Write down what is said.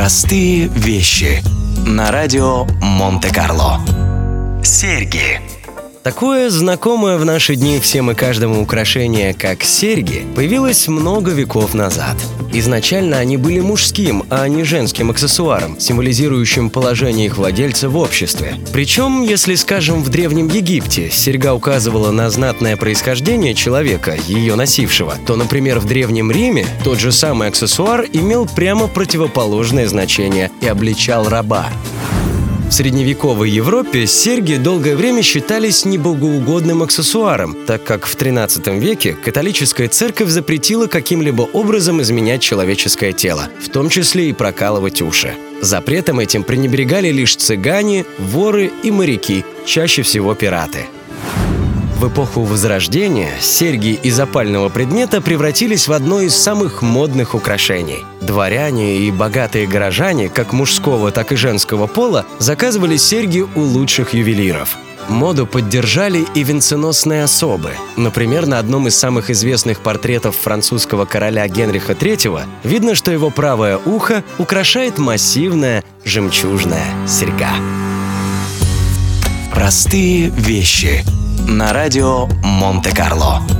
Простые вещи. На радио Монте-Карло. Серьги. Такое знакомое в наши дни всем и каждому украшение, как серьги, появилось много веков назад. Изначально они были мужским, а не женским аксессуаром, символизирующим положение их владельца в обществе. Причем, если, скажем, в Древнем Египте серьга указывала на знатное происхождение человека, ее носившего, то, например, в Древнем Риме тот же самый аксессуар имел прямо противоположное значение и обличал раба. В средневековой Европе серьги долгое время считались небогоугодным аксессуаром, так как в XIII веке католическая церковь запретила каким-либо образом изменять человеческое тело, в том числе и прокалывать уши. Запретом этим пренебрегали лишь цыгане, воры и моряки, чаще всего пираты – в эпоху Возрождения серьги из опального предмета превратились в одно из самых модных украшений. Дворяне и богатые горожане, как мужского, так и женского пола, заказывали серьги у лучших ювелиров. Моду поддержали и венценосные особы. Например, на одном из самых известных портретов французского короля Генриха III видно, что его правое ухо украшает массивная жемчужная серьга. Простые вещи на радио Монте-Карло.